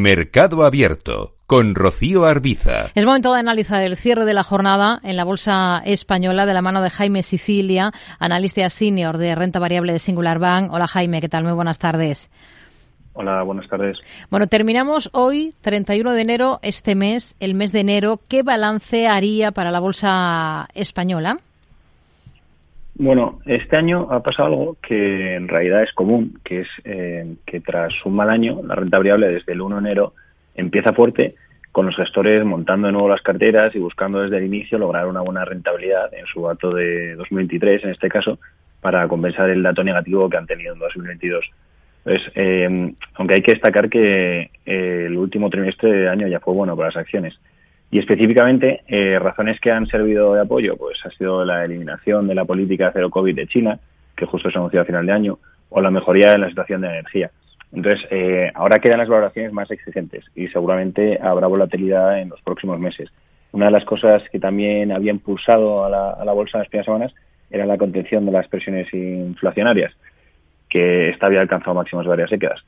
Mercado Abierto con Rocío Arbiza. Es momento de analizar el cierre de la jornada en la Bolsa Española de la mano de Jaime Sicilia, analista senior de renta variable de Singular Bank. Hola Jaime, ¿qué tal? Muy buenas tardes. Hola, buenas tardes. Bueno, terminamos hoy, 31 de enero, este mes, el mes de enero. ¿Qué balance haría para la Bolsa Española? Bueno, este año ha pasado algo que en realidad es común, que es eh, que tras un mal año, la renta variable desde el 1 de enero empieza fuerte, con los gestores montando de nuevo las carteras y buscando desde el inicio lograr una buena rentabilidad en su dato de 2023, en este caso, para compensar el dato negativo que han tenido en 2022. Entonces, eh, aunque hay que destacar que eh, el último trimestre de año ya fue bueno para las acciones. Y específicamente, eh, razones que han servido de apoyo, pues ha sido la eliminación de la política cero COVID de China, que justo se anunció a final de año, o la mejoría en la situación de energía. Entonces, eh, ahora quedan las valoraciones más exigentes y seguramente habrá volatilidad en los próximos meses. Una de las cosas que también había impulsado a la, bolsa en las primeras semanas era la contención de las presiones inflacionarias, que esta había alcanzado máximos de varias décadas.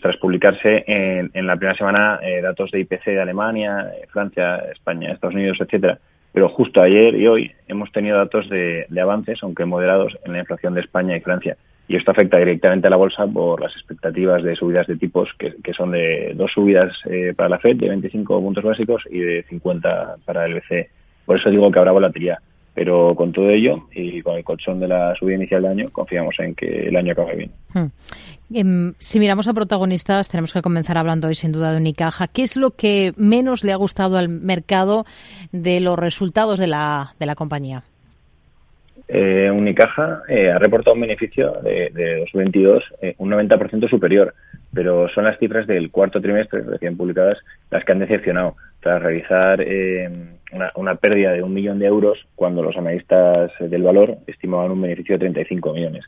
Tras publicarse en, en la primera semana eh, datos de IPC de Alemania, eh, Francia, España, Estados Unidos, etcétera, pero justo ayer y hoy hemos tenido datos de, de, avances, aunque moderados, en la inflación de España y Francia. Y esto afecta directamente a la bolsa por las expectativas de subidas de tipos, que, que son de dos subidas eh, para la FED de 25 puntos básicos y de 50 para el BCE. Por eso digo que habrá volatilidad. Pero con todo ello y con el colchón de la subida inicial del año, confiamos en que el año acabe bien. Hmm. Si miramos a protagonistas, tenemos que comenzar hablando hoy sin duda de Unicaja. ¿Qué es lo que menos le ha gustado al mercado de los resultados de la, de la compañía? Eh, Unicaja eh, ha reportado un beneficio de, de 2022 eh, un 90% superior, pero son las cifras del cuarto trimestre recién publicadas las que han decepcionado tras realizar eh, una, pérdida de un millón de euros cuando los analistas del valor estimaban un beneficio de 35 millones.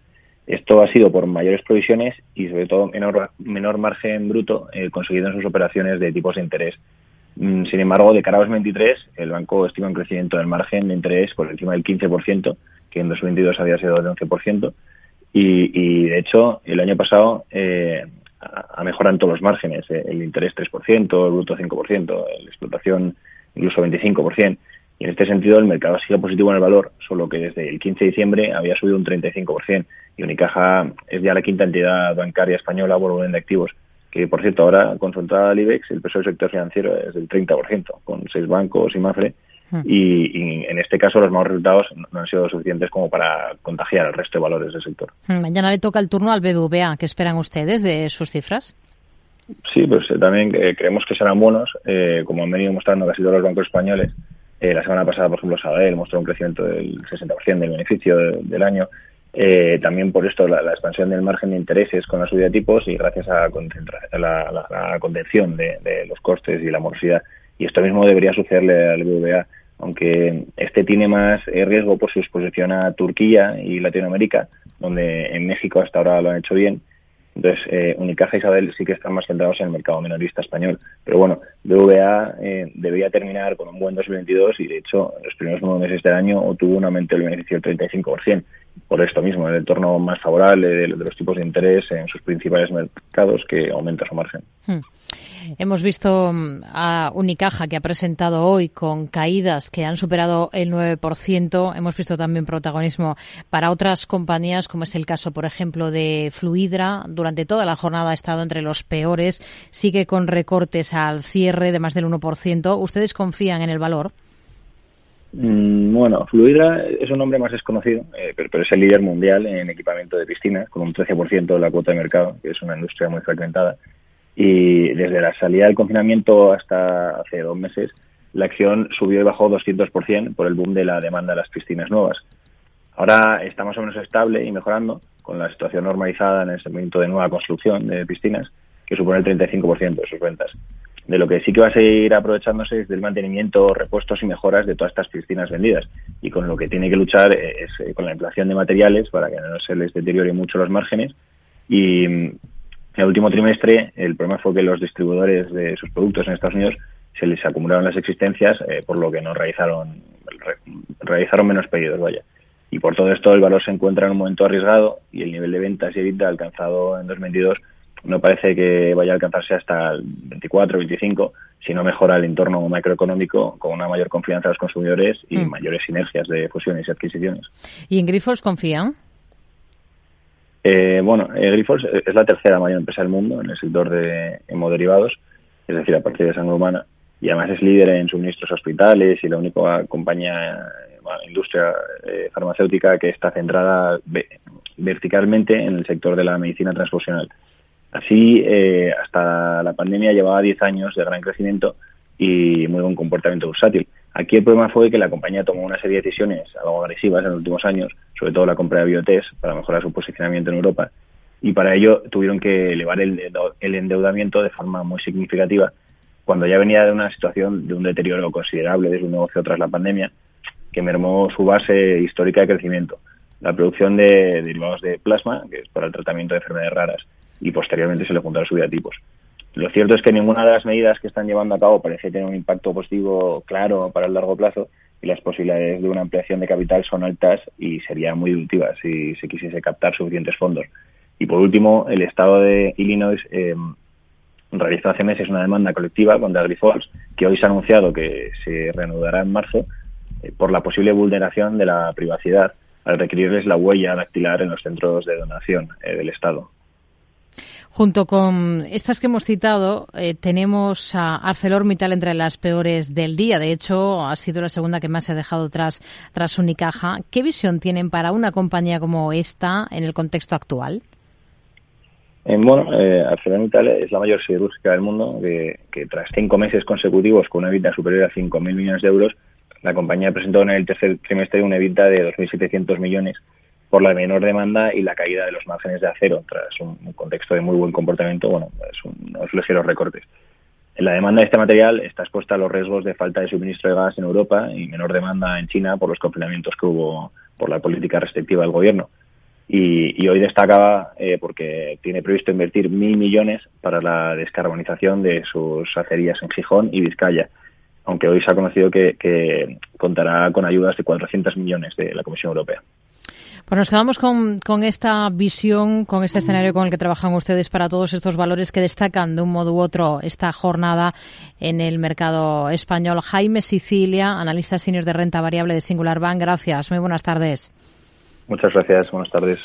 Esto ha sido por mayores provisiones y sobre todo menor, menor margen bruto eh, conseguido en sus operaciones de tipos de interés. Mm, sin embargo, de cara a 2023, el banco estima un crecimiento del margen de interés por encima del 15%, que en 2022 había sido de 11%, y, y de hecho, el año pasado eh, ha mejorado en todos los márgenes, eh, el interés 3%, el bruto 5%, la explotación incluso 25%. Y en este sentido el mercado ha sido positivo en el valor, solo que desde el 15 de diciembre había subido un 35%. Y Unicaja es ya la quinta entidad bancaria española por volumen de activos, que por cierto ahora concentrada al IBEX, el peso del sector financiero es del 30%, con seis bancos y Mafre. Y, y, en este caso los malos resultados no han sido suficientes como para contagiar al resto de valores del sector. Mañana le toca el turno al BBVA. ¿Qué esperan ustedes de sus cifras? Sí, pues eh, también eh, creemos que serán buenos, eh, como han venido mostrando casi todos los bancos españoles. Eh, la semana pasada, por ejemplo, Sabadell mostró un crecimiento del 60% del beneficio de, del año. también por esto la, la, expansión del margen de intereses con la subida de tipos y gracias a, a la, la, la, contención de, de, los costes y la morosidad. Y esto mismo debería sucederle al BBVA aunque este tiene más riesgo por su exposición a Turquía y Latinoamérica, donde en México hasta ahora lo han hecho bien. Entonces, eh, Unicaja y Isabel sí que están más centrados en el mercado minorista español. Pero bueno, BVA eh, debería terminar con un buen 2022 y, de hecho, en los primeros nueve meses del año obtuvo un aumento del beneficio del 35%. Por esto mismo, el entorno más favorable de, de, los tipos de interés en sus principales mercados que aumenta su margen. Hmm. Hemos visto mm, a Unicaja que ha presentado hoy con caídas que han superado el 9%. Hemos visto también protagonismo para otras compañías, como es el caso, por ejemplo, de Fluidra. Durante toda la jornada ha estado entre los peores. Sigue con recortes al cierre de más del 1%. ¿Ustedes confían en el valor? Mm, bueno, Fluidra es un nombre más desconocido, eh, pero, pero, es el líder mundial en equipamiento de piscinas, con un 13% de la cuota de mercado, que es una industria muy fragmentada. Y desde la salida del confinamiento hasta hace dos meses, la acción subió y bajó 200% por el boom de la demanda de las piscinas nuevas. Ahora está más o menos estable y mejorando, con la situación normalizada en el segmento de nueva construcción de piscinas, que supone el 35% de sus ventas de lo que sí que va a seguir aprovechándose es del mantenimiento, repuestos y mejoras de todas estas piscinas vendidas. Y con lo que tiene que luchar es eh, con la inflación de materiales para que no se les deteriore mucho los márgenes. Y en el último trimestre el problema fue que los distribuidores de sus productos en Estados Unidos se les acumularon las existencias, eh, por lo que no realizaron, re, realizaron menos pedidos, vaya. Y por todo esto el valor se encuentra en un momento arriesgado y el nivel de ventas y EBITDA alcanzado en 2022 no parece que vaya a alcanzarse hasta el 24, 25, si no mejora el entorno macroeconómico con una mayor confianza de los consumidores y mm. mayores sinergias de fusiones y adquisiciones. ¿Y en Grifols confían? Eh, bueno, eh, Grifols es la tercera mayor empresa del mundo en el sector de hemoderivados, es decir, a partir de sangre humana, y además es líder en suministros hospitales y la única compañía, industria eh, farmacéutica que está centrada verticalmente en el sector de la medicina transfusional. Así, eh, hasta la pandemia llevaba 10 años de gran crecimiento y muy buen comportamiento bursátil. Aquí el problema fue que la compañía tomó una serie de decisiones algo agresivas en los últimos años, sobre todo la compra de Biotest para mejorar su posicionamiento en Europa, y para ello tuvieron que elevar el, endeudamiento de forma muy significativa cuando ya venía de una situación de un deterioro considerable de su negocio tras la pandemia, que mermó su base histórica de crecimiento. La producción de derivados de plasma, que es para el tratamiento de enfermedades raras, y posteriormente se le juntaron subida tipos. Lo cierto es que ninguna de las medidas que están llevando a cabo parece tener un impacto positivo claro para el largo plazo y las posibilidades de una ampliación de capital son altas y serían muy deductivas si se quisiese captar suficientes fondos. Y por último, el Estado de Illinois eh, realizó hace meses una demanda colectiva contra Grifols, que hoy se ha anunciado que se reanudará en marzo eh, por la posible vulneración de la privacidad al requerirles la huella dactilar en los centros de donación eh, del Estado. Junto con estas que hemos citado, eh, tenemos a ArcelorMittal entre las peores del día. De hecho, ha sido la segunda que más se ha dejado tras, tras Unicaja. ¿Qué visión tienen para una compañía como esta en el contexto actual? Eh, bueno, eh, ArcelorMittal es la mayor siderúrgica del mundo, que, que, tras cinco meses consecutivos con una EBITDA superior a 5.000 millones de euros, la compañía presentó en el tercer trimestre una EBITDA de 2.700 millones por la menor demanda y la caída de los márgenes de acero, tras un, contexto de muy buen comportamiento, bueno, es unos ligeros recortes. La demanda de este material está expuesta a los riesgos de falta de suministro de gas en Europa y menor demanda en China por los confinamientos que hubo por la política restrictiva del gobierno. Y, hoy destacaba eh, porque tiene previsto invertir mil millones para la descarbonización de sus acerías en Gijón y Vizcaya, aunque hoy se ha conocido que, que contará con ayudas de 400 millones de la Comisión Europea. Pues nos quedamos con, con, esta visión, con este escenario con el que trabajan ustedes para todos estos valores que destacan de un modo u otro esta jornada en el mercado español. Jaime Sicilia, analista senior de renta variable de Singular Bank. Gracias. Muy buenas tardes. Muchas gracias. Buenas tardes.